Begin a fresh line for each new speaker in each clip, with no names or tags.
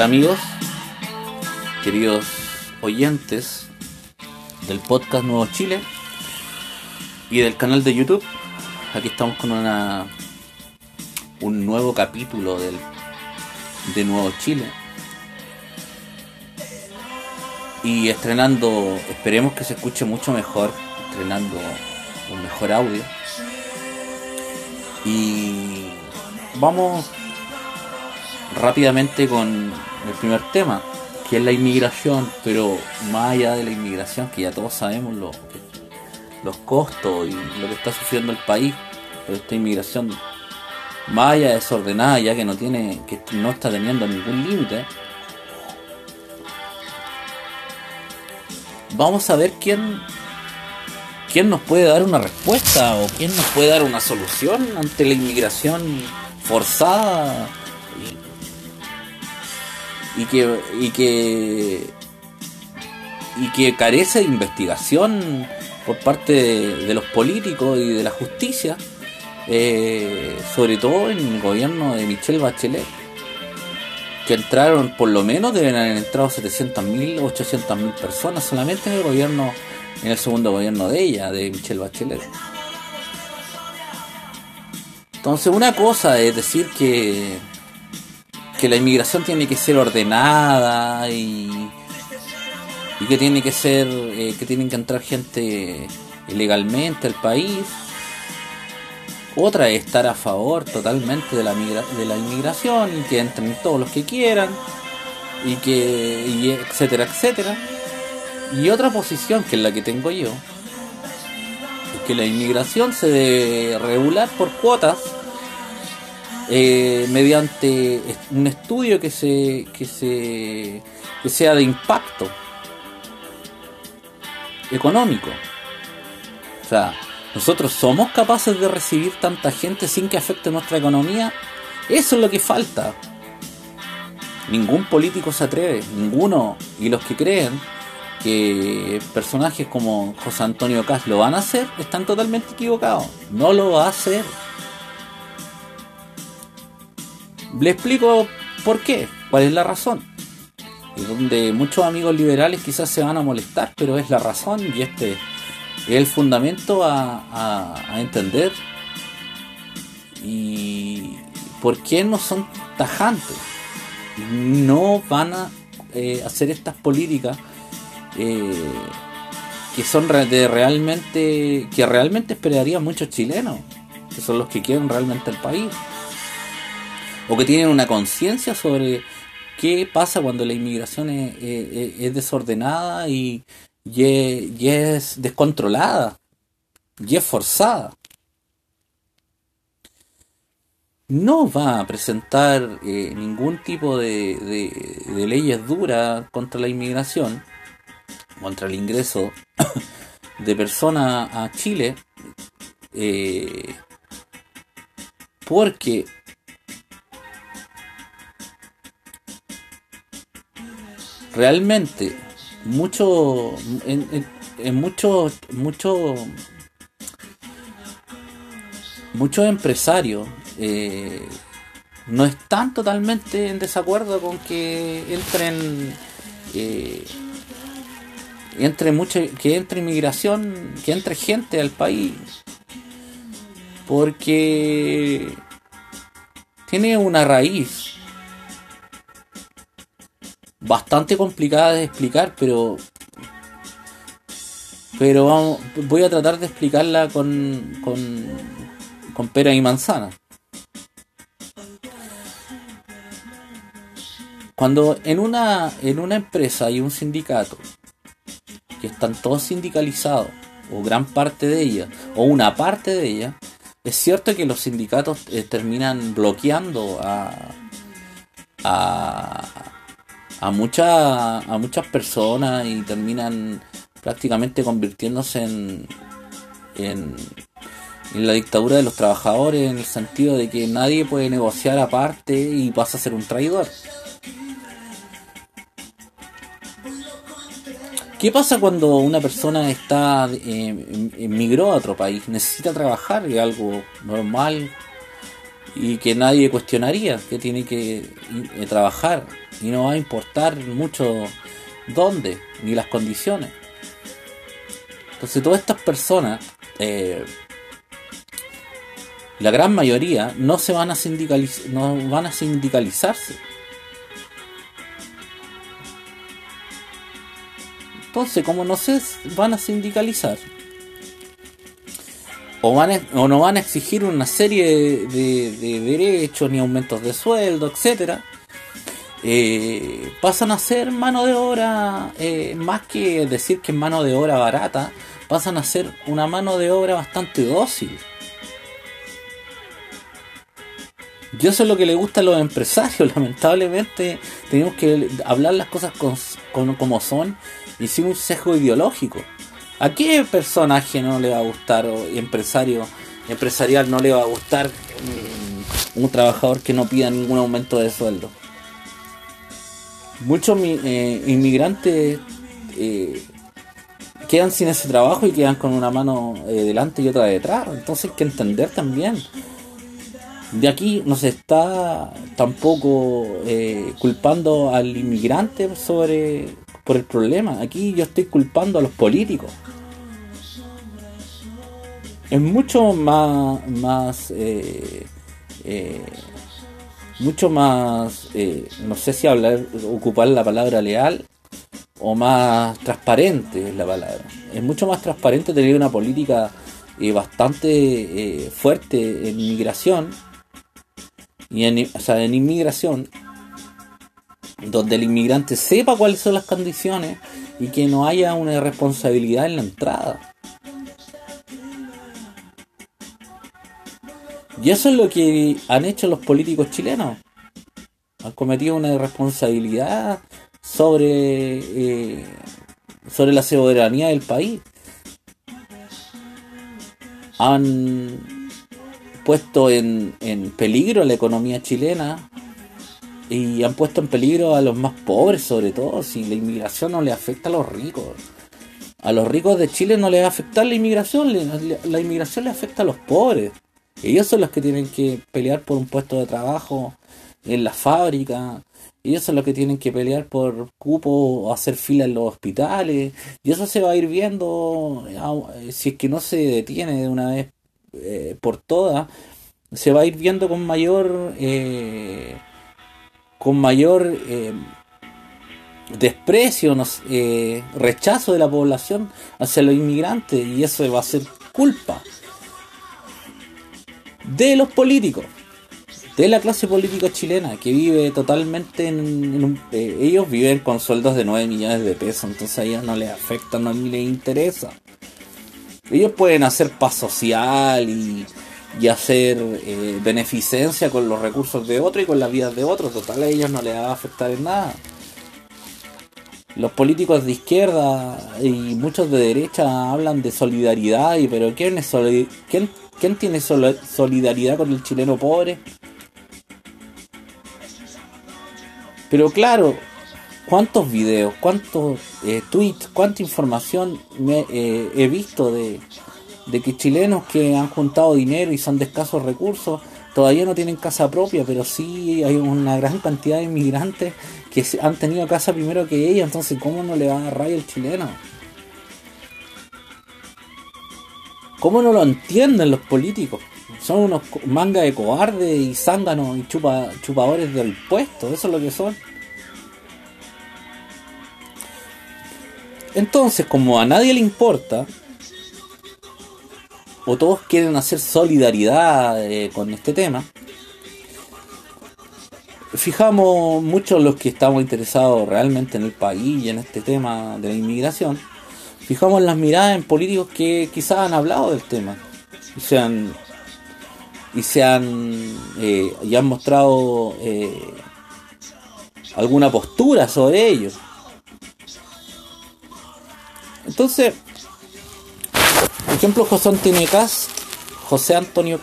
Hola amigos, queridos oyentes del podcast Nuevo Chile y del canal de YouTube. Aquí estamos con una un nuevo capítulo del, de Nuevo Chile. Y estrenando, esperemos que se escuche mucho mejor, estrenando un mejor audio. Y vamos rápidamente con el primer tema, que es la inmigración, pero más allá de la inmigración, que ya todos sabemos lo, los costos y lo que está sufriendo el país por esta inmigración más allá desordenada, ya que no tiene, que no está teniendo ningún límite. Vamos a ver quién quién nos puede dar una respuesta o quién nos puede dar una solución ante la inmigración forzada y que, y que, y que carece de investigación por parte de, los políticos y de la justicia, eh, sobre todo en el gobierno de Michelle Bachelet, que entraron, por lo menos deben haber entrado 700.000, 800.000 personas solamente en el gobierno, en el segundo gobierno de ella, de Michelle Bachelet. Entonces una cosa es decir que que la inmigración tiene que ser ordenada y, y que tiene que ser eh, que tienen que entrar gente ilegalmente al país. Otra es estar a favor totalmente de la de la inmigración y que entren todos los que quieran y que y etcétera etcétera. Y otra posición que es la que tengo yo es que la inmigración se debe regular por cuotas eh, mediante un estudio que se, que se que sea de impacto económico. O sea, nosotros somos capaces de recibir tanta gente sin que afecte nuestra economía. Eso es lo que falta. Ningún político se atreve, ninguno. Y los que creen que personajes como José Antonio Cas lo van a hacer, están totalmente equivocados. No lo va a hacer. Le explico por qué, cuál es la razón. Y donde muchos amigos liberales quizás se van a molestar, pero es la razón y este es el fundamento a, entender. Y por qué no son tajantes. No van a eh, hacer estas políticas eh, que son de realmente que realmente esperarían muchos chilenos que son los que quieren realmente el país o que tienen una conciencia sobre qué pasa cuando la inmigración es, desordenada y, es, descontrolada y es forzada. No va a presentar eh, ningún tipo de, leyes duras contra la inmigración, contra el ingreso de personas a Chile, eh, porque realmente mucho en, en, muchos muchos muchos empresarios eh, no están totalmente en desacuerdo con que entren eh, entre mucho que entre inmigración que entre gente al país. Porque tiene una raíz bastante complicada de explicar, pero pero vamos, voy a tratar de explicarla con, con, con pera y manzana. Cuando en una, en una empresa hay un sindicato que están todos sindicalizados, o gran parte de ella, o una parte de ella, es cierto que los sindicatos eh, terminan bloqueando a, a, a, mucha, a muchas personas y terminan prácticamente convirtiéndose en, en, la dictadura de los trabajadores en el sentido de que nadie puede negociar aparte y pasa a ser un traidor. ¿Qué pasa cuando una persona está eh, a otro país, necesita trabajar, es algo normal y que nadie cuestionaría, que tiene que eh, trabajar? Y no va a importar mucho dónde ni las condiciones. Entonces todas estas personas, eh, la gran mayoría, no se van a sindicalizar, no van a sindicalizarse. Entonces, como no se van a sindicalizar, o, van o no van a exigir una serie de, derechos ni aumentos de sueldo, etcétera, eh, pasan a ser mano de obra, eh, más que decir que es mano de obra barata, pasan a ser una mano de obra bastante dócil. Y eso es lo que le gusta a los empresarios. Lamentablemente tenemos que hablar las cosas como son y sin un sesgo ideológico. ¿A qué personaje no le va a gustar o empresario empresarial no le va a gustar mm, un, trabajador que no pida ningún aumento de sueldo? Muchos eh, inmigrantes eh, quedan sin ese trabajo y quedan con una mano eh, delante y otra detrás. Entonces hay que entender también. De aquí no se está tampoco culpando al inmigrante sobre por el problema. Aquí yo estoy culpando a los políticos. Es mucho más, más eh, eh, mucho más, eh, no sé si hablar, ocupar la palabra leal o más transparente es la palabra. Es mucho más transparente tener una política bastante fuerte en inmigración y en, o sea, en inmigración donde el inmigrante sepa cuáles son las condiciones y que no haya una irresponsabilidad en la entrada. Y eso es lo que han hecho los políticos chilenos. Han cometido una irresponsabilidad sobre, eh, sobre la soberanía del país. Han puesto en, en peligro la economía chilena y han puesto en peligro a los más pobres sobre todo, si la inmigración no le afecta a los ricos. A los ricos de Chile no les va a afectar la inmigración, la inmigración le afecta a los pobres. Ellos son los que tienen que pelear por un puesto de trabajo en la fábrica, ellos son los que tienen que pelear por cupo o hacer fila en los hospitales, y eso se va a ir viendo, eh, si es que no se detiene de una vez eh, por todas, se va a ir viendo con mayor... Eh, con mayor eh, desprecio, eh, rechazo de la población hacia los inmigrantes. Y eso va a ser culpa de los políticos, de la clase política chilena que vive totalmente en, un, eh, ellos viven con sueldos de 9 millones de pesos, entonces a ellos no les afecta, no les interesa. Ellos pueden hacer paz social y y hacer eh, beneficencia con los recursos de otro y con las vidas de otros. Total, a ellos no les va a afectar en nada. Los políticos de izquierda y muchos de derecha hablan de solidaridad, y pero ¿quién, es ¿quién, quién tiene solidaridad con el chileno pobre? Pero claro, ¿cuántos videos, cuántos eh, tweets, cuánta información me, eh, he visto de, que chilenos que han juntado dinero y son de escasos recursos todavía no tienen casa propia, pero sí hay una gran cantidad de inmigrantes que han tenido casa primero que ellos, entonces ¿cómo no le va a dar el chileno? ¿Cómo no lo entienden los políticos? Son unos mangas de cobardes y zánganos y chupa, chupadores del puesto, eso es lo que son. Entonces, como a nadie le importa, o todos quieren hacer solidaridad eh, con este tema, fijamos muchos los que estamos interesados realmente en el país y en este tema de la inmigración, fijamos las miradas en políticos que quizás han hablado del tema y se han, y se han, eh, y han mostrado eh, alguna postura sobre ello. Entonces, por ejemplo, José Antonio Cast, José Antonio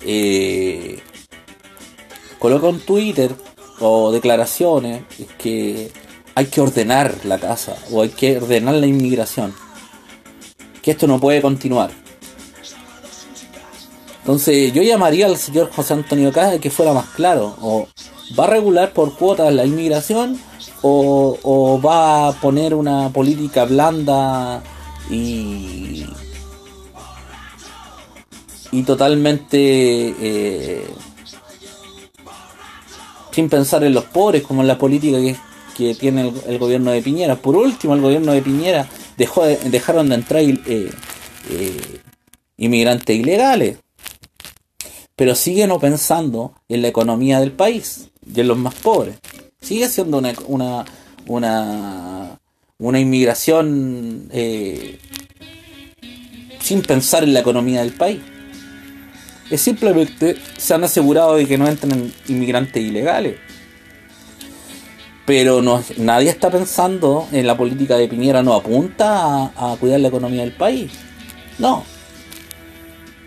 eh, coloca un Twitter o declaraciones que hay que ordenar la casa o hay que ordenar la inmigración. Que esto no puede continuar. Entonces yo llamaría al señor José Antonio Cast que fuera más claro o ¿Va a regular por cuotas la inmigración o, va a poner una política blanda y, y totalmente eh, sin pensar en los pobres como en la política que, que tiene el, gobierno de Piñera. Por último, el gobierno de Piñera dejó dejaron de entrar eh, eh, inmigrantes ilegales pero sigue no pensando en la economía del país y en los más pobres. Sigue siendo una, una, una, una inmigración eh, sin pensar en la economía del país. Es simplemente se han asegurado de que no entren inmigrantes ilegales. Pero no, nadie está pensando en la política de Piñera, no apunta a, cuidar la economía del país. No,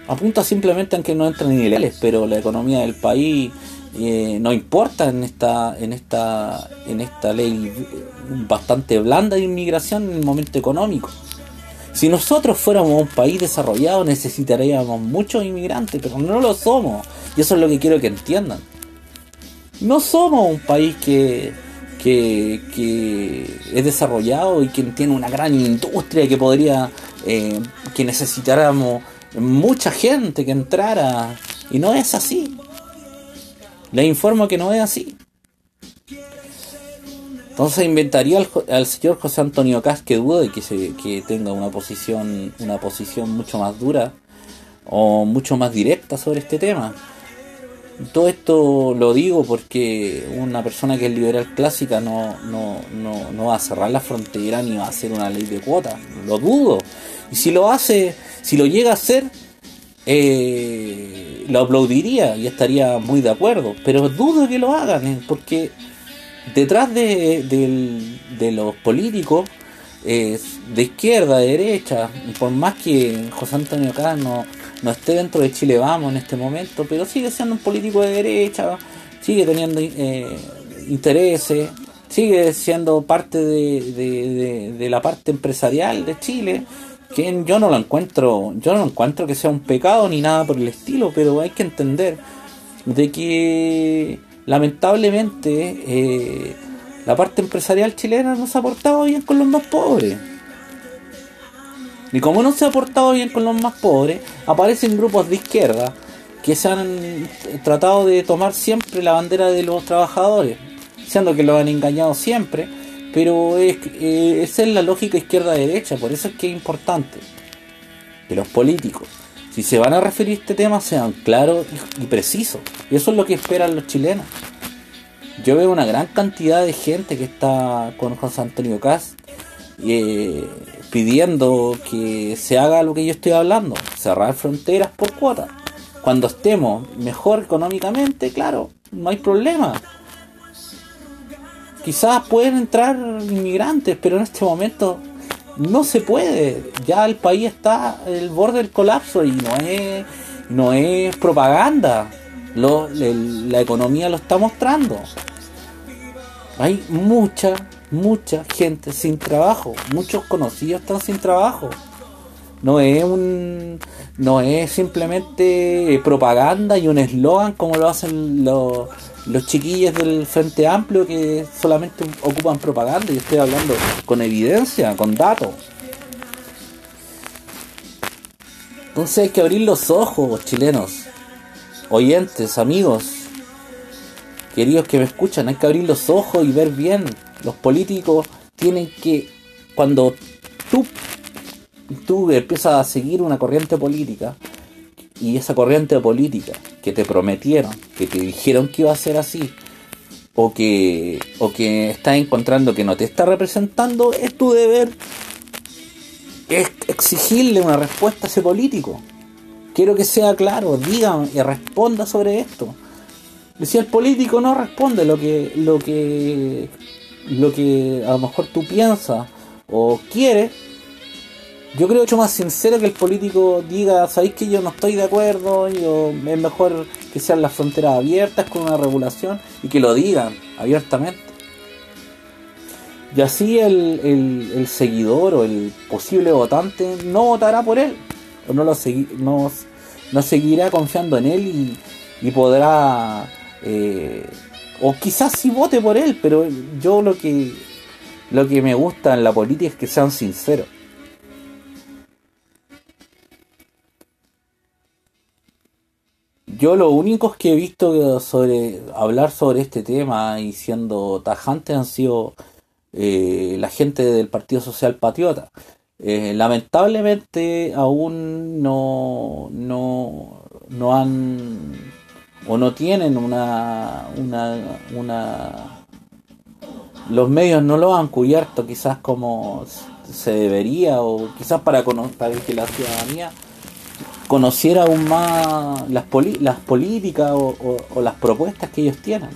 apunta simplemente a que no entren ilegales, pero la economía del país eh, no importa en esta, en esta, en esta ley bastante blanda de inmigración en el momento económico. Si nosotros fuéramos un país desarrollado necesitaríamos muchos inmigrantes, pero no lo somos. Y eso es lo que quiero que entiendan. No somos un país que, que, es desarrollado y que tiene una gran industria que podría, eh, que necesitáramos mucha gente que entrara y no es así. Le informo que no es así. Entonces inventaría al, señor José Antonio Cas que dudo de que, se, que tenga una posición, una posición mucho más dura o mucho más directa sobre este tema. Todo esto lo digo porque una persona que es liberal clásica no, no, no, no va a cerrar la frontera ni va a hacer una ley de cuotas. Lo dudo. Y si lo hace, si lo llega a hacer, eh, lo aplaudiría y estaría muy de acuerdo. Pero dudo que lo hagan, eh, porque detrás de, los políticos de izquierda, de derecha, por más que José Antonio Cano no esté dentro de Chile Vamos en este momento, pero sigue siendo un político de derecha, sigue teniendo eh, intereses, sigue siendo parte de, la parte empresarial de Chile que yo no lo encuentro, yo no encuentro que sea un pecado ni nada por el estilo, pero hay que entender de que lamentablemente eh, la parte empresarial chilena no se ha portado bien con los más pobres. Y como no se ha portado bien con los más pobres, aparecen grupos de izquierda que se han tratado de tomar siempre la bandera de los trabajadores, siendo que lo han engañado siempre pero es, eh, esa es la lógica izquierda-derecha, por eso es que es importante que los políticos, si se van a referir a este tema, sean claros y, precisos. Y eso es lo que esperan los chilenos. Yo veo una gran cantidad de gente que está con José Antonio Cast eh, pidiendo que se haga lo que yo estoy hablando, cerrar fronteras por cuota. Cuando estemos mejor económicamente, claro, no hay problema quizás pueden entrar inmigrantes, pero en este momento no se puede. Ya el país está el borde del colapso y no es, no es propaganda. la economía lo está mostrando. Hay mucha, mucha gente sin trabajo. Muchos conocidos están sin trabajo. No es un, no es simplemente propaganda y un eslogan como lo hacen los los chiquillos del Frente Amplio que solamente ocupan propaganda, y estoy hablando con evidencia, con datos. Entonces hay que abrir los ojos, chilenos, oyentes, amigos, queridos que me escuchan, hay que abrir los ojos y ver bien. Los políticos tienen que, cuando tú, tú empiezas a seguir una corriente política, y esa corriente política que te prometieron, que te dijeron que iba a ser así, o que, o que estás encontrando que no te está representando, es tu deber exigirle una respuesta a ese político. Quiero que sea claro, diga y responda sobre esto. Si el político no responde lo que, lo que, lo que a lo mejor tú piensas o quieres, yo creo mucho más sincero que el político diga, sabéis que yo no estoy de acuerdo, yo, es mejor que sean las fronteras abiertas con una regulación y que lo digan abiertamente. Y así el, seguidor o el posible votante no votará por él, o no, lo no, no seguirá confiando en él y, podrá eh, o quizás sí vote por él, pero yo lo que lo que me gusta en la política es que sean sinceros. Yo lo único que he visto sobre hablar sobre este tema y siendo tajantes han sido eh, la gente del Partido Social Patriota. Eh, lamentablemente aún no, no, no han o no tienen una, una, una los medios no lo han cubierto quizás como se debería o quizás para, que la ciudadanía conociera aún más las, las políticas o, las propuestas que ellos tienen.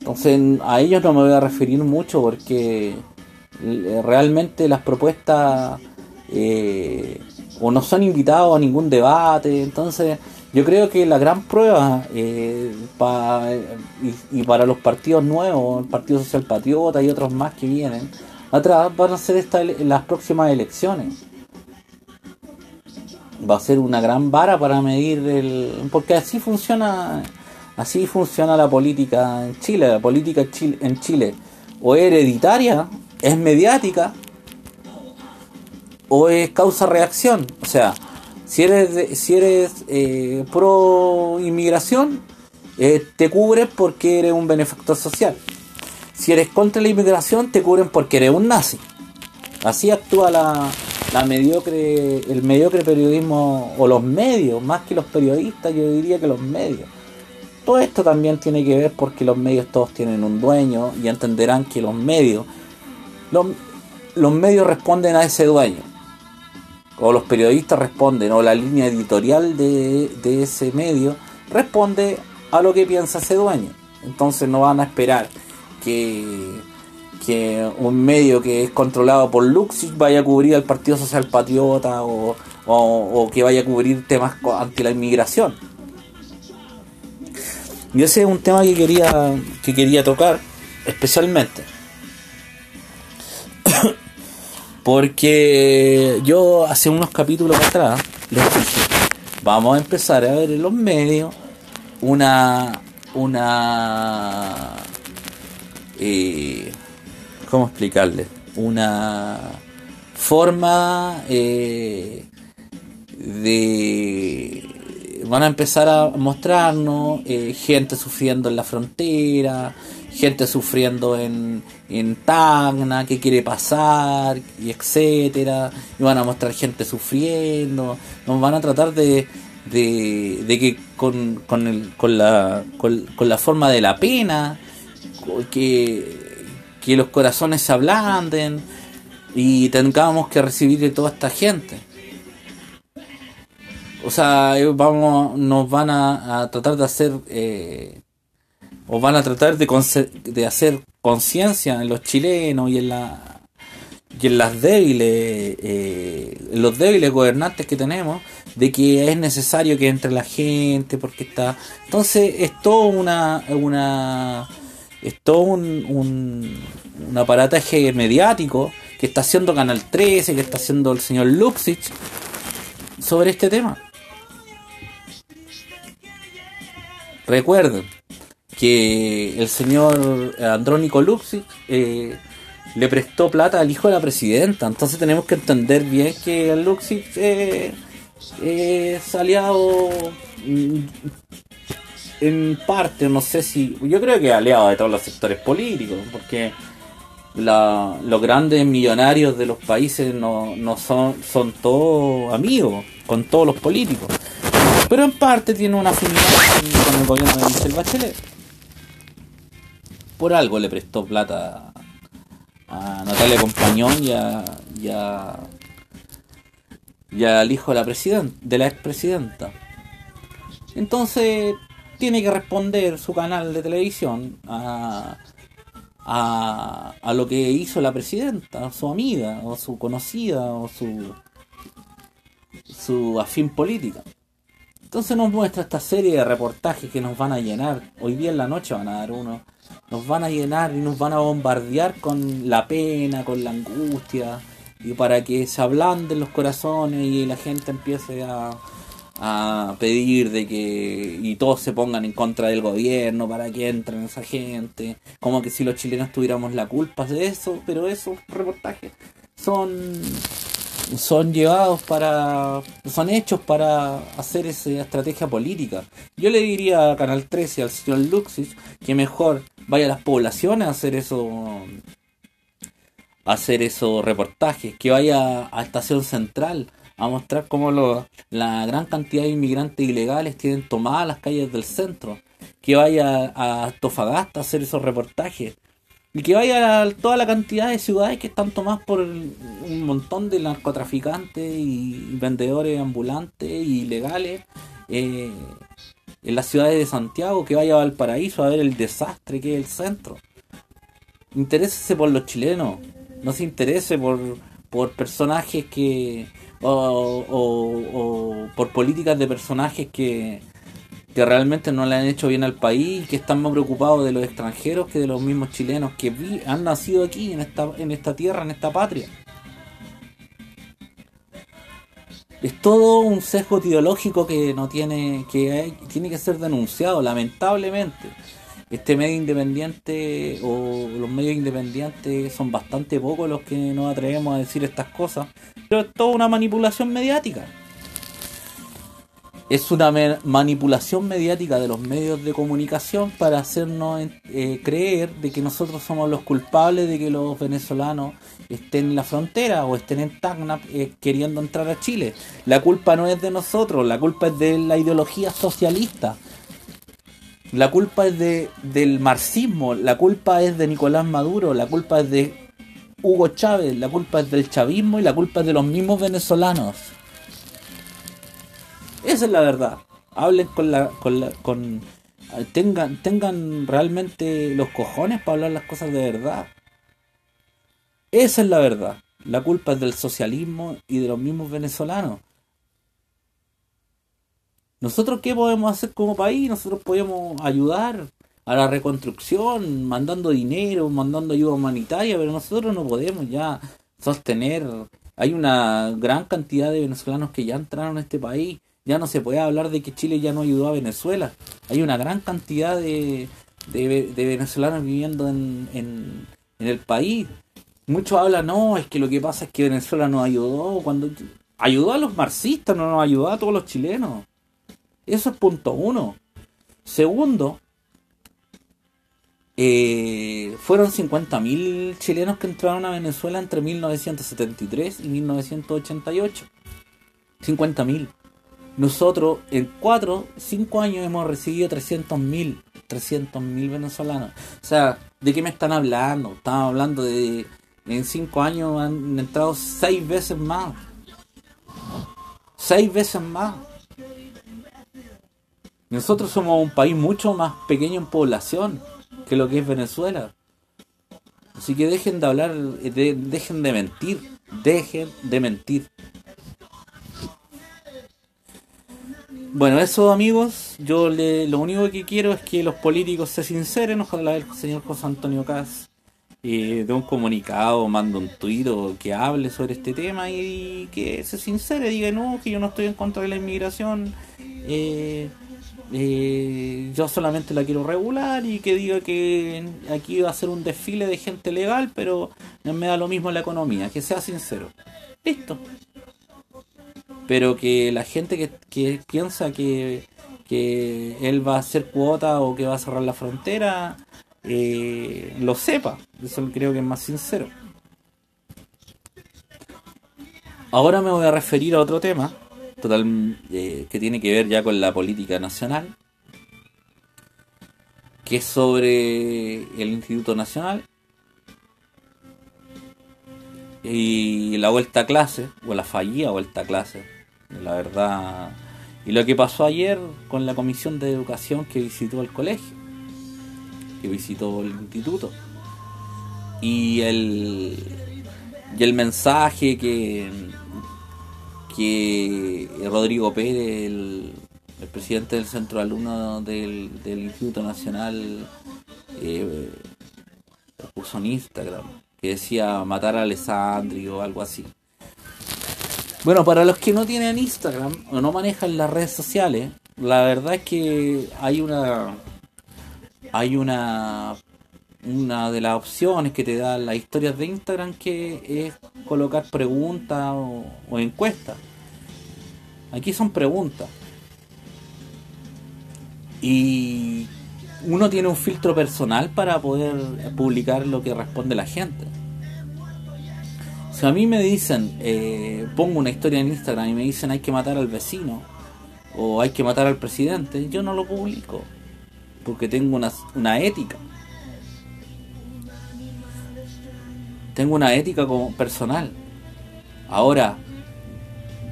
Entonces a ellos no me voy a referir mucho porque eh, realmente las propuestas eh, o no son invitados a ningún debate. Entonces yo creo que la gran prueba eh, y, para los partidos nuevos, el Partido Social Patriota y otros más que vienen atrás, van a ser esta, las próximas elecciones va a ser una gran vara para medir el porque así funciona así funciona la política en Chile la política en Chile o hereditaria es mediática o es causa reacción o sea si eres si eres eh, pro inmigración eh, te cubres porque eres un benefactor social si eres contra la inmigración te cubren porque eres un nazi así actúa la la mediocre, el mediocre periodismo, o los medios, más que los periodistas, yo diría que los medios. Todo esto también tiene que ver porque los medios todos tienen un dueño y entenderán que los medios, los, medios responden a ese dueño. O los periodistas responden, o la línea editorial de, de ese medio responde a lo que piensa ese dueño. Entonces no van a esperar que que un medio que es controlado por Luxich vaya a cubrir al Partido Social Patriota o, que vaya a cubrir temas ante la inmigración. Y ese es un tema que quería, que quería tocar especialmente. Porque yo hace unos capítulos atrás les dije, vamos a empezar a ver en los medios una una eh, ¿cómo explicarle? Una forma eh, de... Van a empezar a mostrarnos eh, gente sufriendo en la frontera, gente sufriendo en, en Tacna, qué quiere pasar, y etcétera. Y van a mostrar gente sufriendo. Nos van a tratar de, de, de que con, con, el, con, la, con, la forma de la pena, que que los corazones se ablanden y tengamos que recibir de toda esta gente. O sea, vamos, nos van a, tratar de hacer, eh, o van a tratar de, de hacer conciencia en los chilenos y en la y en las débiles, eh, los débiles gobernantes que tenemos, de que es necesario que entre la gente, porque está, entonces es todo una, una es todo un, un, aparataje mediático que está haciendo Canal 13, que está haciendo el señor Luxich sobre este tema. Recuerden que el señor Andrónico Luxich eh, le prestó plata al hijo de la presidenta, entonces tenemos que entender bien que Luxich eh, es aliado mm, en parte, no sé si. Yo creo que aliado de todos los sectores políticos, porque los grandes millonarios de los países no, no son, son todos amigos con todos los políticos. Pero en parte tiene una afinidad con, el gobierno de Michelle Bachelet. Por algo le prestó plata a Natalia Compañón y, a, y, al hijo de la, presidenta, de la expresidenta. Entonces, tiene que responder su canal de televisión a, a, lo que hizo la presidenta, su amiga, o su conocida, o su, su afín política. Entonces nos muestra esta serie de reportajes que nos van a llenar. Hoy día en la noche van a dar uno. Nos van a llenar y nos van a bombardear con la pena, con la angustia. Y para que se ablanden los corazones y la gente empiece a, a pedir de que y todos se pongan en contra del gobierno para que entren esa gente, como que si los chilenos tuviéramos la culpa de eso, pero esos reportajes son son llevados para son hechos para hacer esa estrategia política. Yo le diría a Canal 13 al señor Luxis que mejor vaya a las poblaciones a hacer eso a hacer esos reportajes, que vaya a Estación Central a mostrar cómo la gran cantidad de inmigrantes ilegales tienen tomadas las calles del centro, que vaya a Tofagasta a hacer esos reportajes y que vaya a toda la cantidad de ciudades que están tomadas por un montón de narcotraficantes y vendedores ambulantes y ilegales eh, en las ciudades de Santiago, que vaya a Valparaíso a ver el desastre que es el centro. Interésese por los chilenos, no se interese por, por personajes que o, por políticas de personajes que, que realmente no le han hecho bien al país que están más preocupados de los extranjeros que de los mismos chilenos que han nacido aquí en esta, en esta tierra, en esta patria. Es todo un sesgo ideológico que no tiene que tiene que ser denunciado, lamentablemente este medio independiente o los medios independientes son bastante pocos los que nos atrevemos a decir estas cosas, pero es toda una manipulación mediática. Es una manipulación mediática de los medios de comunicación para hacernos eh, creer de que nosotros somos los culpables de que los venezolanos estén en la frontera o estén en Tacna eh, queriendo entrar a Chile. La culpa no es de nosotros, la culpa es de la ideología socialista la culpa es de, del marxismo, la culpa es de Nicolás Maduro, la culpa es de Hugo Chávez, la culpa es del chavismo y la culpa es de los mismos venezolanos. Esa es la verdad. Hablen con la, con la, con tengan, tengan realmente los cojones para hablar las cosas de verdad. Esa es la verdad. La culpa es del socialismo y de los mismos venezolanos. ¿Nosotros qué podemos hacer como país? Nosotros podemos ayudar a la reconstrucción, mandando dinero, mandando ayuda humanitaria, pero nosotros no podemos ya sostener. Hay una gran cantidad de venezolanos que ya entraron a este país. Ya no se puede hablar de que Chile ya no ayudó a Venezuela. Hay una gran cantidad de, de, venezolanos viviendo en, en, en el país. Muchos hablan, no, es que lo que pasa es que Venezuela nos ayudó. cuando Ayudó a los marxistas, no nos ayudó a todos los chilenos. Eso es punto uno. Segundo, eh, fueron 50.000 chilenos que entraron a Venezuela entre 1973 y 1988. 50.000. Nosotros en 4, 5 años hemos recibido 300.000. 300.000 venezolanos. O sea, ¿de qué me están hablando? Estamos hablando de... En 5 años han entrado 6 veces más. 6 veces más. Nosotros somos un país mucho más pequeño en población que lo que es Venezuela. Así que dejen de hablar, dejen de mentir, dejen de mentir. Bueno, eso amigos, yo le, lo único que quiero es que los políticos se sinceren, ojalá el señor José Antonio Cas eh, de un comunicado, mande un tuit o que hable sobre este tema y que se sincere, diga no, que yo no estoy en contra de la inmigración, eh, eh, yo solamente la quiero regular y que diga que aquí va a ser un desfile de gente legal, pero me da lo mismo la economía, que sea sincero. Listo. Pero que la gente que, piensa que, que, él va a hacer cuota o que va a cerrar la frontera, eh, lo sepa. Eso creo que es más sincero. Ahora me voy a referir a otro tema total eh, que tiene que ver ya con la política nacional, que es sobre el Instituto Nacional y la vuelta a clase, o la fallida vuelta a clase, la verdad. Y lo que pasó ayer con la Comisión de Educación que visitó el colegio, que visitó el instituto. Y el, y el mensaje que, que Rodrigo Pérez, el, presidente del centro alumno del, Instituto Nacional, eh, puso en Instagram, que decía matar a Alessandri o algo así. Bueno, para los que no tienen Instagram o no manejan las redes sociales, la verdad es que hay una hay una una de las opciones que te dan las historias de Instagram que es colocar preguntas o, o encuestas. Aquí son preguntas. Y uno tiene un filtro personal para poder publicar lo que responde la gente. Si a mí me dicen, eh, pongo una historia en Instagram y me dicen hay que matar al vecino o hay que matar al presidente, yo no lo publico porque tengo una, una ética. Tengo una ética como personal. Ahora,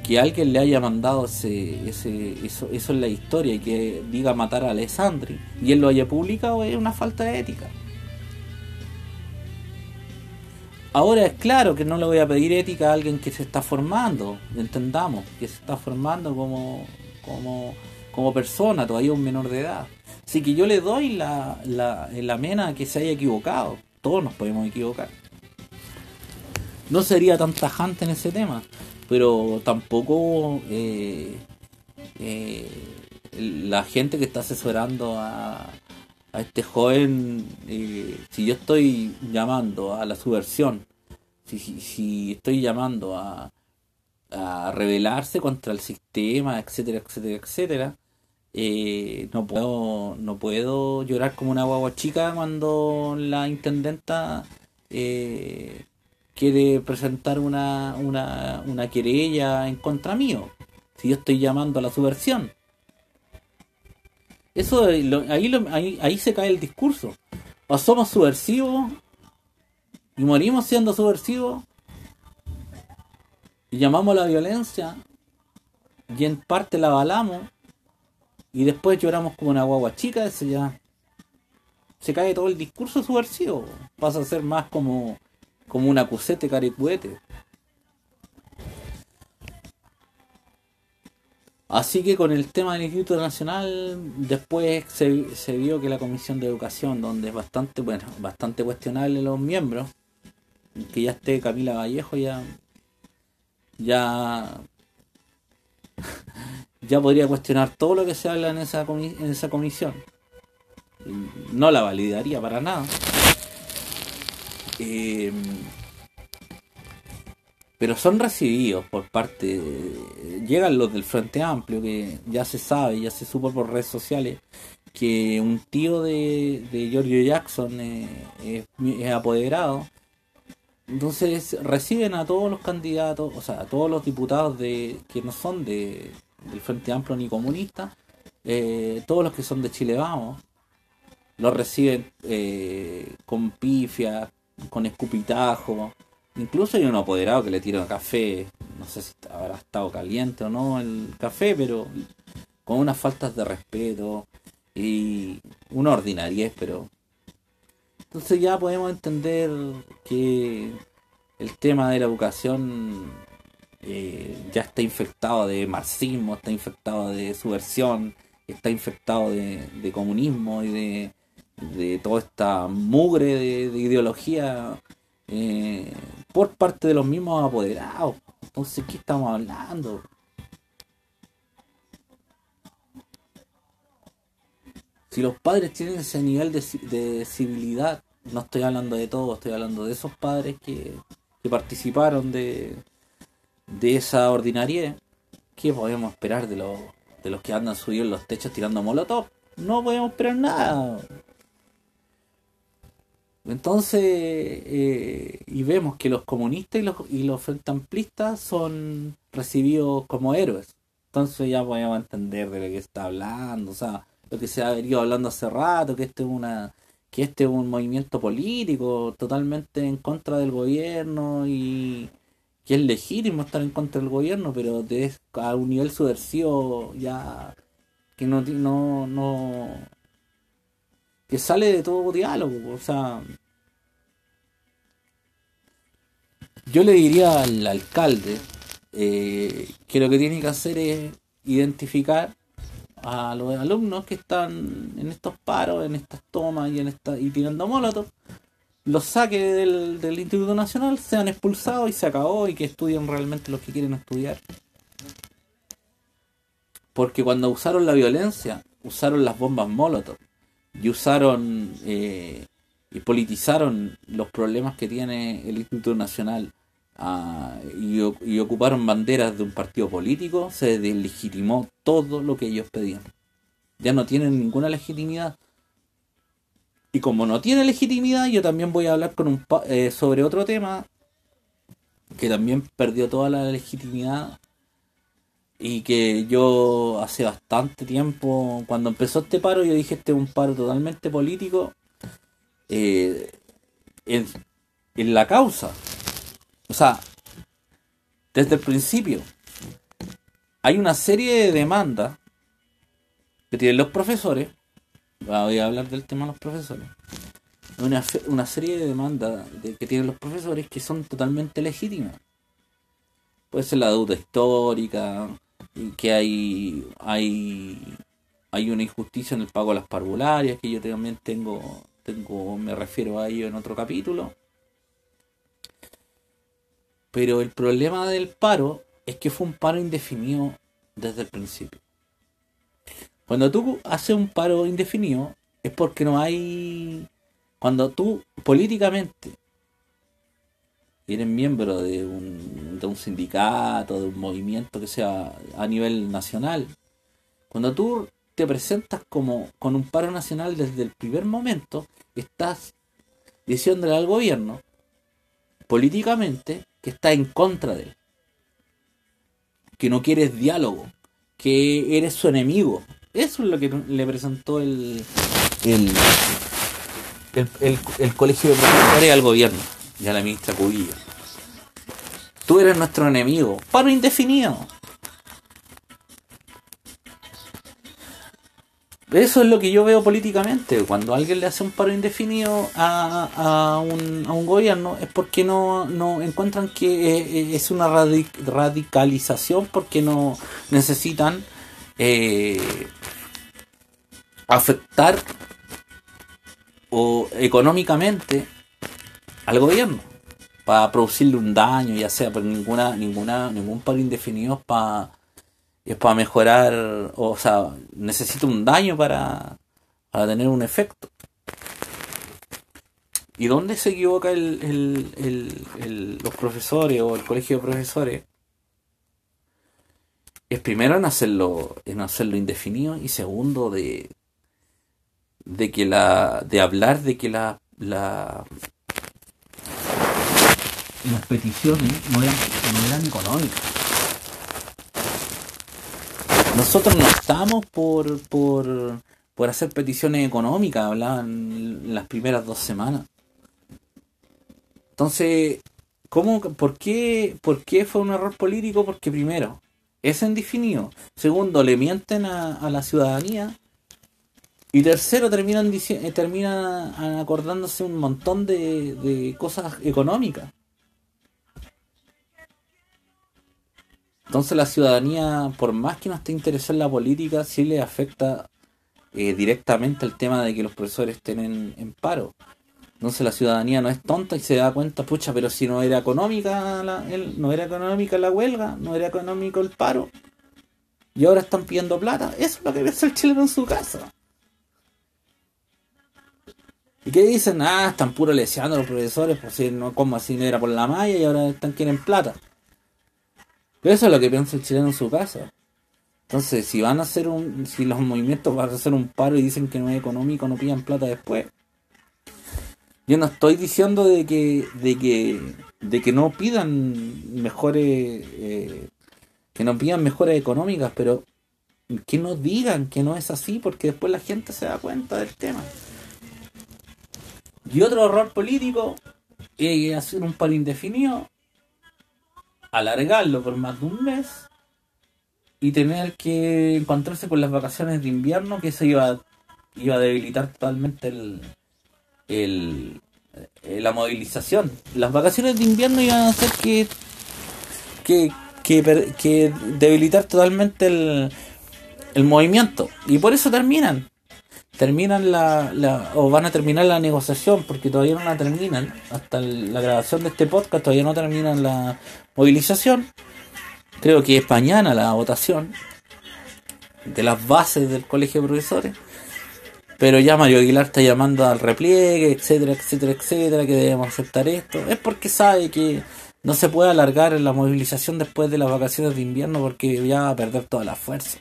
que alguien le haya mandado ese, ese, eso, eso en la historia y que diga matar a Alessandri y él lo haya publicado es una falta de ética. Ahora es claro que no le voy a pedir ética a alguien que se está formando, entendamos, que se está formando como, como, como persona, todavía un menor de edad. Así que yo le doy la, la, la mena que se haya equivocado. Todos nos podemos equivocar. No sería tan tajante en ese tema pero tampoco eh, eh, la gente que está asesorando a, a este joven, eh, si yo estoy llamando a la subversión, si, si, estoy llamando a, a rebelarse contra el sistema, etcétera, etcétera, etcétera, no puedo no puedo llorar como una guagua chica cuando la intendenta eh, quiere presentar una, una, una querella en contra mío, si yo estoy llamando a la subversión. Eso ahí, ahí, se cae el discurso. O somos subversivos y morimos siendo subversivos y llamamos a la violencia y en parte la avalamos y después lloramos como una guagua chica, ese ya se cae todo el discurso subversivo. Pasa a ser más como como un acusete caricuete. Así que con el tema del Instituto Nacional, después se, se, vio que la Comisión de Educación, donde es bastante, bueno, bastante cuestionable los miembros, que ya esté Camila Vallejo, ya, ya, ya podría cuestionar todo lo que se habla en esa, en esa comisión. No la validaría para nada. Em, pero son recibidos por parte. llegan los del Frente Amplio, que ya se sabe, ya se supo por redes sociales, que un tío de, de Giorgio Jackson es, apoderado. Entonces reciben a todos los candidatos, o sea, a todos los diputados de que no son de, del Frente Amplio ni comunistas, eh, todos los que son de Chile Vamos, los reciben eh, con pifia, con escupitajo. Incluso hay un apoderado que le tira café, no sé si habrá estado caliente o no el café, pero con unas faltas de respeto y una ordinariez, pero... Entonces ya podemos entender que el tema de la educación eh, ya está infectado de marxismo, está infectado de subversión, está infectado de comunismo y de toda esta mugre de, ideología eh, por parte de los mismos apoderados. Entonces, ¿qué estamos hablando? Si los padres tienen ese nivel de, de civilidad, no estoy hablando de todos, estoy hablando de esos padres que, que participaron de, de esa ordinaria, ¿qué podemos esperar de los, de los que andan subidos en los techos tirando molotov? No podemos esperar nada. Entonces, eh, y vemos que los comunistas y los, y los frente amplistas son recibidos como héroes. Entonces ya podemos entender de lo que está hablando, o sea, lo que se ha venido hablando hace rato, que este es una que este es un movimiento político totalmente en contra del gobierno y que es legítimo estar en contra del gobierno, pero de, a un nivel subversivo ya que no, no, no que sale de todo diálogo. O sea, yo le diría al alcalde eh, que lo que tiene que hacer es identificar a los alumnos que están en estos paros, en estas tomas y en esta y tirando molotov los saque del, del Instituto Nacional, sean expulsados y se acabó y que estudien realmente los que quieren estudiar. Porque cuando usaron la violencia, usaron las bombas Molotov y usaron eh, y politizaron los problemas que tiene el Instituto Nacional ah, y, y, ocuparon banderas de un partido político, se deslegitimó todo lo que ellos pedían. Ya no tienen ninguna legitimidad. Y como no tiene legitimidad, yo también voy a hablar con un eh, sobre otro tema que también perdió toda la legitimidad y que yo hace bastante tiempo, cuando empezó este paro, yo dije este es un paro totalmente político eh, en la causa. O sea, desde el principio hay una serie de demandas que tienen los profesores voy a hablar del tema de los profesores. Una, una serie de demandas de, que tienen los profesores que son totalmente legítimas. Puede ser la deuda histórica, que hay, hay, hay una injusticia en el pago de las parvularias, que yo también tengo, tengo, me refiero a ello en otro capítulo. Pero el problema del paro es que fue un paro indefinido desde el principio. Cuando tú haces un paro indefinido es porque no hay... Cuando tú políticamente eres miembro de un, de un sindicato, de un movimiento que sea a nivel nacional, cuando tú te presentas como con un paro nacional desde el primer momento, estás diciéndole al gobierno políticamente que está en contra de él, que no quieres diálogo, que eres su enemigo, eso es lo que le presentó el, el, el, colegio de profesores al gobierno y a la ministra Cubillo. Tú eres nuestro enemigo. Paro indefinido. Eso es lo que yo veo políticamente. Cuando alguien le hace un paro indefinido a, a, un, a un, gobierno es porque no, no encuentran que es una radicalización, porque no necesitan eh, afectar o económicamente al gobierno para producirle un daño, ya sea por ninguna, ninguna, ningún paro indefinido para es para mejorar, o sea, necesita un daño para, para tener un efecto. ¿Y dónde se equivoca el, el, el, los profesores o el colegio de profesores? Es primero en hacerlo, en hacerlo indefinido y segundo de, de que la de hablar de que la, la las peticiones no eran, no eran económicas. Nosotros no estamos por, por, por hacer peticiones económicas, hablaban las primeras dos semanas. Entonces, ¿cómo, por, qué, ¿por qué fue un error político? Porque primero, es indefinido. Segundo, le mienten a, a la ciudadanía y tercero, terminan, eh, termina acordándose un montón de, cosas económicas. Entonces la ciudadanía, por más que no esté interesada en la política, sí le afecta eh, directamente el tema de que los profesores estén en, paro. Entonces la ciudadanía no es tonta y se da cuenta, pucha, pero si no era económica la, no era económica la huelga, no era económico el paro, y ahora están pidiendo plata, eso es lo que ve el chileno en su casa. ¿Y qué dicen? Ah, están puro leseando los profesores, por si no, como así no era por la malla y ahora están quieren plata. Pero eso es lo que piensa el chileno en su casa. Entonces, si van a hacer un, si los movimientos van a hacer un paro y dicen que no es económico, no pidan plata después. Yo no estoy diciendo de que, de que, de que no pidan mejores, eh, que no pidan mejores económicas, pero que no digan que no es así, porque después la gente se da cuenta del tema. Y otro error político es hacer un paro indefinido, alargarlo por más de un mes y tener que encontrarse con las vacaciones de invierno, que eso iba, iba a debilitar totalmente el, el, eh, la movilización. Las vacaciones de invierno iban a hacer que, que, que, debilitar totalmente el, el movimiento. Y por eso terminan. terminan la, o van a terminar la negociación porque todavía no la terminan hasta la grabación de este podcast todavía no terminan la movilización creo que es mañana la votación de las bases del colegio de profesores pero ya Mario Aguilar está llamando al repliegue etcétera etcétera etcétera que debemos aceptar esto. Es porque sabe que no se puede alargar la movilización después de las vacaciones de invierno porque ya va a perder toda la fuerza.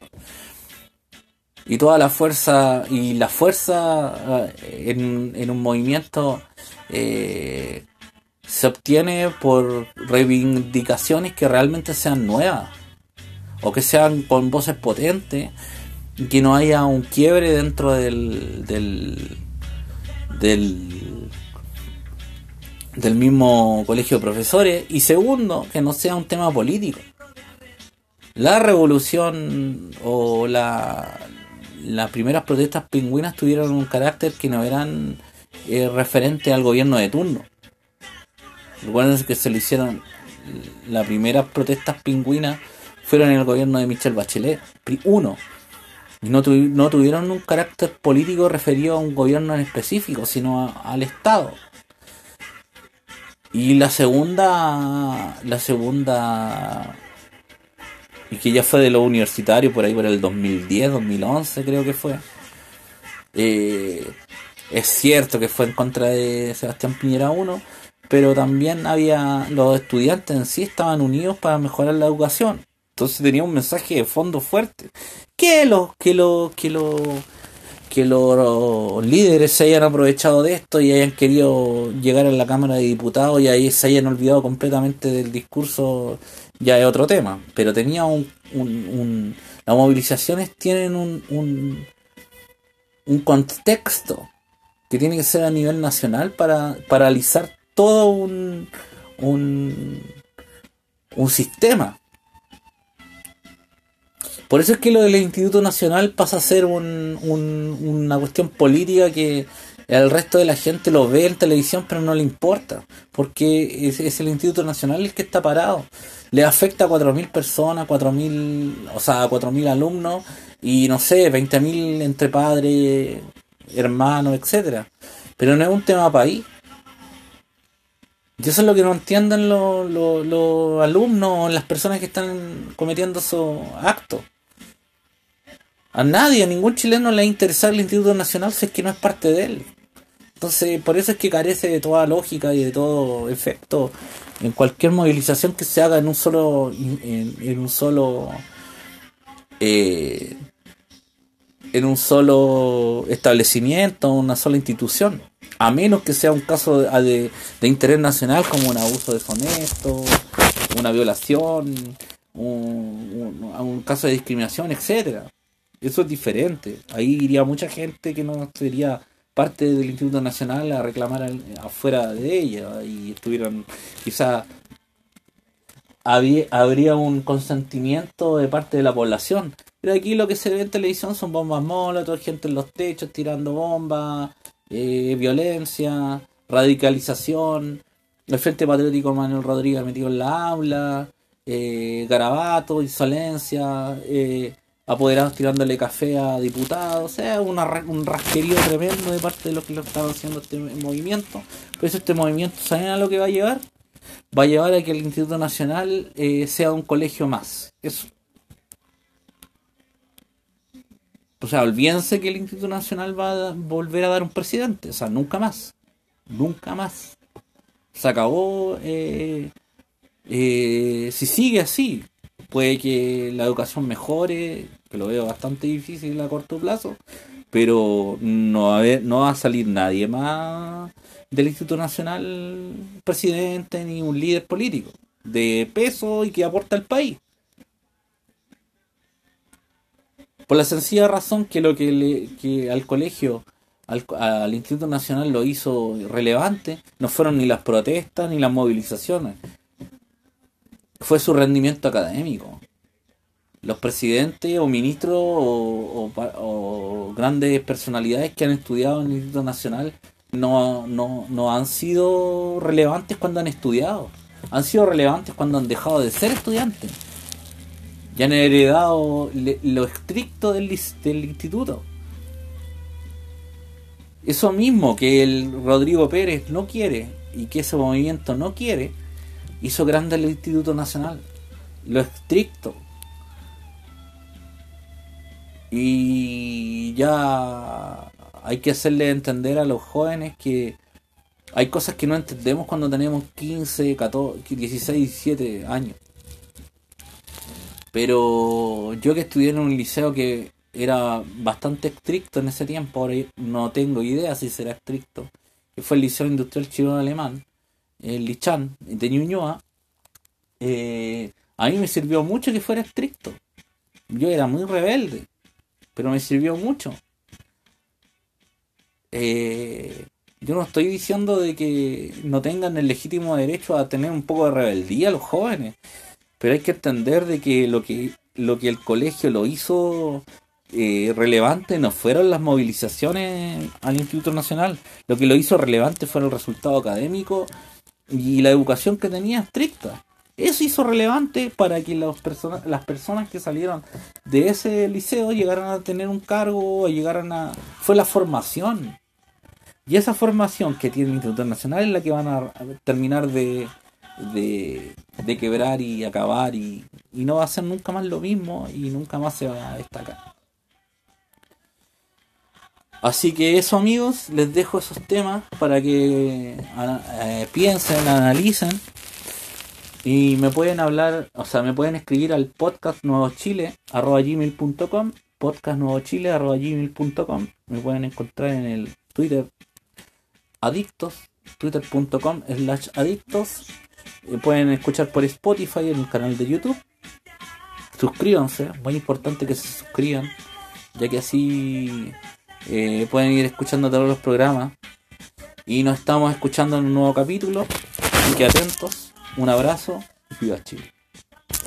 Y toda la fuerza y la fuerza eh, en, un movimiento eh, se obtiene por reivindicaciones que realmente sean nuevas o que sean con voces potentes que no haya un quiebre dentro del del del, mismo colegio de profesores y segundo que no sea un tema político la revolución o la, las primeras protestas pingüinas tuvieron un carácter que no eran eh, referente al gobierno de turno. Recuerden que se lo hicieron, las primeras protestas pingüinas fueron en el gobierno de Michel Bachelet, uno. No, no tuvieron un carácter político referido a un gobierno en específico, sino al Estado. Y la segunda, la segunda y que ya fue de lo universitario por ahí por el 2010, 2011 creo que fue. Eh, es cierto que fue en contra de Sebastián Piñera 1, pero también había los estudiantes en sí estaban unidos para mejorar la educación. Entonces tenía un mensaje de fondo fuerte. Que los que los que los que los líderes se hayan aprovechado de esto y hayan querido llegar a la Cámara de Diputados y ahí se hayan olvidado completamente del discurso ya es otro tema, pero tenía un, un, las movilizaciones tienen un, un, un contexto que tiene que ser a nivel nacional para paralizar todo un, un, un sistema. Por eso es que lo del Instituto Nacional pasa a ser un, una cuestión política que el resto de la gente lo ve en televisión pero no le importa, porque es, el Instituto Nacional el que está parado le afecta a 4.000 personas, 4.000, o sea, a 4.000 alumnos y no sé, 20.000 entre padres, hermanos, etcétera. Pero no es un tema país. Y eso es lo que no entienden los, los, los alumnos, las personas que están cometiendo esos actos. A nadie, a ningún chileno le ha interesado el Instituto Nacional si es que no es parte de él. Entonces, por eso es que carece de toda lógica y de todo efecto en cualquier movilización que se haga en un solo en, un solo eh, en un solo establecimiento, una sola institución, a menos que sea un caso de, de, interés nacional como un abuso deshonesto, una violación, un, un caso de discriminación, etcétera. Eso es diferente. Ahí iría mucha gente que no sería parte del Instituto Nacional a reclamar afuera de ella y estuvieron quizá habría un consentimiento de parte de la población pero aquí lo que se ve en televisión son bombas molotov gente en los techos tirando bombas eh, violencia radicalización el Frente Patriótico Manuel Rodríguez metido en la aula eh, garabato insolencia eh, apoderados tirándole café a diputados, o sea, un rasquerío tremendo de parte de los que lo están haciendo este movimiento. Por eso este movimiento, ¿saben a lo que va a llevar? Va a llevar a que el Instituto Nacional eh, sea un colegio más. Eso. O sea, olvídense que el Instituto Nacional va a volver a dar un presidente. O sea, nunca más. Nunca más. Se acabó. Eh, eh, si sigue así, puede que la educación mejore, que lo veo bastante difícil a corto plazo, pero no va a, no va a salir nadie más del Instituto Nacional presidente ni un líder político de peso y que aporta al país. Por la sencilla razón que lo que, le, que al colegio, al, al Instituto Nacional lo hizo relevante, no fueron ni las protestas ni las movilizaciones, fue su rendimiento académico. Los presidentes o ministros o, grandes personalidades que han estudiado en el Instituto Nacional no, no, han sido relevantes cuando han estudiado. Han sido relevantes cuando han dejado de ser estudiantes. Y han heredado lo estricto del, del instituto. Eso mismo que el Rodrigo Pérez no quiere y que ese movimiento no quiere, hizo grande el Instituto Nacional. Lo estricto. Y ya hay que hacerle entender a los jóvenes que hay cosas que no entendemos cuando tenemos 15, 14, 16, 17 años. Pero yo que estudié en un liceo que era bastante estricto en ese tiempo, ahora no tengo idea si será estricto, que fue el Liceo Industrial Chileno Alemán, el Lichan de Ñuñoa, eh, a mí me sirvió mucho que fuera estricto. Yo era muy rebelde, pero me sirvió mucho. Eh, yo no estoy diciendo de que no tengan el legítimo derecho a tener un poco de rebeldía los jóvenes, pero hay que entender de que lo que lo que el colegio lo hizo eh, relevante no fueron las movilizaciones al Instituto Nacional, lo que lo hizo relevante fue el resultado académico y la educación que tenía estricta. Eso hizo relevante para que las personas, las personas que salieron de ese liceo llegaran a tener un cargo, llegaran a... Fue la formación. Y esa formación que tiene el Instituto Nacional es la que van a terminar de, de, de quebrar y acabar y, y no va a ser nunca más lo mismo y nunca más se va a destacar. Así que eso amigos, les dejo esos temas para que eh, piensen, analicen y me pueden hablar, o sea, me pueden escribir al podcast nuevo chile gmail.com podcast nuevo chile gmail.com me pueden encontrar en el Twitter adictos, twitter.com slash adictos. Eh, pueden escuchar por Spotify en el canal de YouTube. Suscríbanse, muy importante que se suscriban, ya que así eh, pueden ir escuchando todos los programas. Y nos estamos escuchando en un nuevo capítulo. Así que atentos, un abrazo y viva Chile.